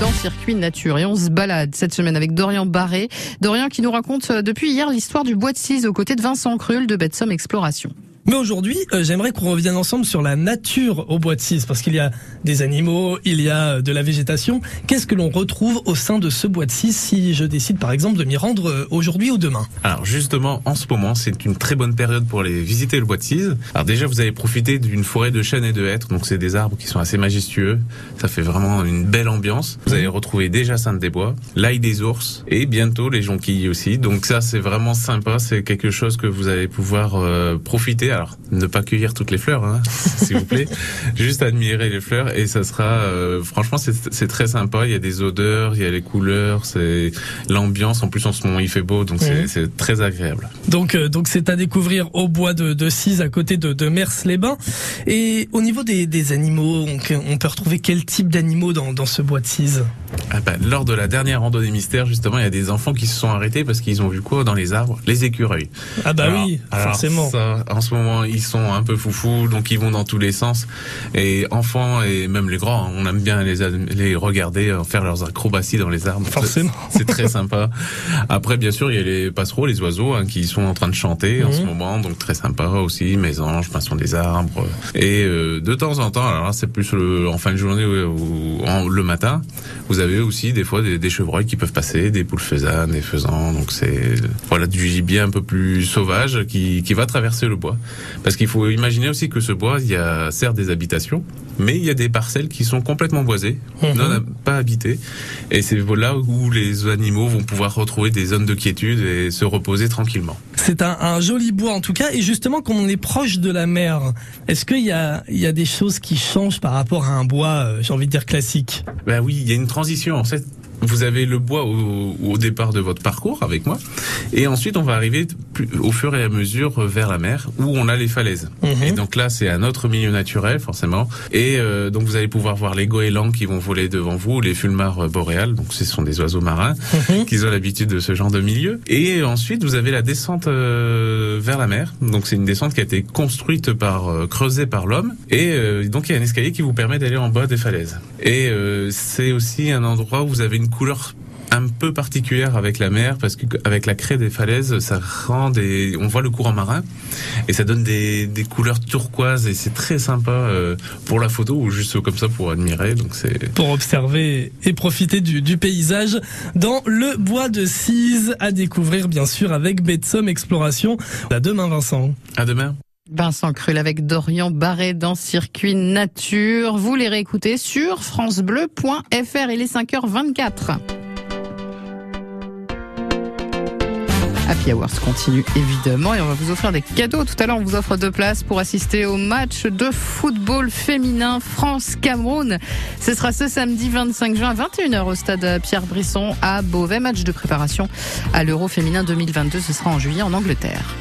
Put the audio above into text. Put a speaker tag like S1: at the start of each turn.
S1: dans Circuit Nature. Et on se balade cette semaine avec Dorian Barré. Dorian qui nous raconte euh, depuis hier l'histoire du bois de Cise aux côtés de Vincent Cruel de Betsom Exploration.
S2: Mais aujourd'hui, euh, j'aimerais qu'on revienne ensemble sur la nature au bois de Cise, parce qu'il y a des animaux, il y a euh, de la végétation. Qu'est-ce que l'on retrouve au sein de ce bois de Cise si je décide par exemple de m'y rendre euh, aujourd'hui ou demain?
S3: Alors justement, en ce moment, c'est une très bonne période pour aller visiter le bois de Cise. Alors déjà, vous avez profité d'une forêt de chênes et de hêtres, donc c'est des arbres qui sont assez majestueux. Ça fait vraiment une belle ambiance. Vous allez retrouver déjà Sainte-des-Bois, l'ail des ours et bientôt les jonquilles aussi. Donc ça, c'est vraiment sympa. C'est quelque chose que vous allez pouvoir profiter alors, ne pas cueillir toutes les fleurs, hein, s'il vous plaît. Juste admirer les fleurs et ça sera, euh, franchement, c'est très sympa. Il y a des odeurs, il y a les couleurs, c'est l'ambiance. En plus, en ce moment, il fait beau, donc c'est très agréable.
S2: Donc, euh, donc c'est à découvrir au bois de, de Cise, à côté de, de Mers-les-Bains. Et au niveau des, des animaux, on, on, peut retrouver quel type d'animaux dans, dans ce bois de Cise?
S3: Ah bah, Lors de la dernière randonnée mystère, justement, il y a des enfants qui se sont arrêtés parce qu'ils ont vu quoi dans les arbres? Les écureuils.
S2: Ah bah oui, forcément.
S3: Ça, en ce moment, ils sont un peu foufous, donc ils vont dans tous les sens. Et enfants et même les grands, on aime bien les, les regarder euh, faire leurs acrobaties dans les arbres.
S2: Forcément.
S3: C'est très sympa. Après, bien sûr, il y a les passereaux, les oiseaux, hein, qui sont en train de chanter en ce
S2: Mhm.
S3: moment, donc très sympa aussi. Mésanges, pinsons des arbres. Et euh, de temps en temps, alors là, c'est plus le, en fin de journée ou, ou en- le matin, vous avez aussi des fois des, des chevreuils qui peuvent passer, des poules faisanes, des faisans. Donc c'est voilà du gibier un peu plus sauvage qui, qui va traverser le bois. Parce qu'il faut imaginer aussi que ce bois, il y a certes des habitations, mais il y a des parcelles qui sont complètement boisées,
S2: Mhm.
S3: non pas habitées. Et c'est là où les animaux vont pouvoir retrouver des zones de quiétude et se reposer tranquillement.
S2: C'est un, joli bois en tout cas. Et justement, quand on est proche de la mer, est-ce qu'il y a, il y a des choses qui changent par rapport à un bois, euh, j'ai envie de dire classique?
S3: Ben oui, il y a une transition. En fait, vous avez le bois au, au départ de votre parcours avec moi, et ensuite on va arriver au fur et à mesure vers la mer où on a les falaises.
S2: Mhm.
S3: Et donc là, c'est un autre milieu naturel forcément. Et euh, donc vous allez pouvoir voir les goélands qui vont voler devant vous, les fulmars euh, boréales. Donc ce sont des oiseaux marins
S2: Mhm.
S3: qui ont l'habitude de ce genre de milieu. Et ensuite, vous avez la descente euh, vers la mer. Donc c'est une descente qui a été construite par euh, creusée par l'homme. Et euh, donc il y a un escalier qui vous permet d'aller en bas des falaises. Et euh, c'est aussi un endroit où vous avez une couleur un peu particulière avec la mer parce que avec la craie des falaises ça rend des on voit le courant marin et ça donne des, des couleurs turquoises et c'est très sympa euh, pour la photo ou juste comme ça pour admirer donc c'est
S2: pour observer et profiter du, du paysage dans le bois de Cise à découvrir bien sûr avec Betsom Exploration. À demain Vincent.
S3: à demain
S1: Vincent Cruel avec Dorian Barré dans Circuit Nature. Vous les réécoutez sur francebleu.fr. Il est 5h24. Happy Hours continue évidemment et on va vous offrir des cadeaux. Tout à l'heure, on vous offre deux places pour assister au match de football féminin France-Cameroun. Ce sera ce samedi 25 juin à 21h au stade Pierre Brisson à Beauvais. Match de préparation à l'Euro féminin 2022. Ce sera en juillet en Angleterre.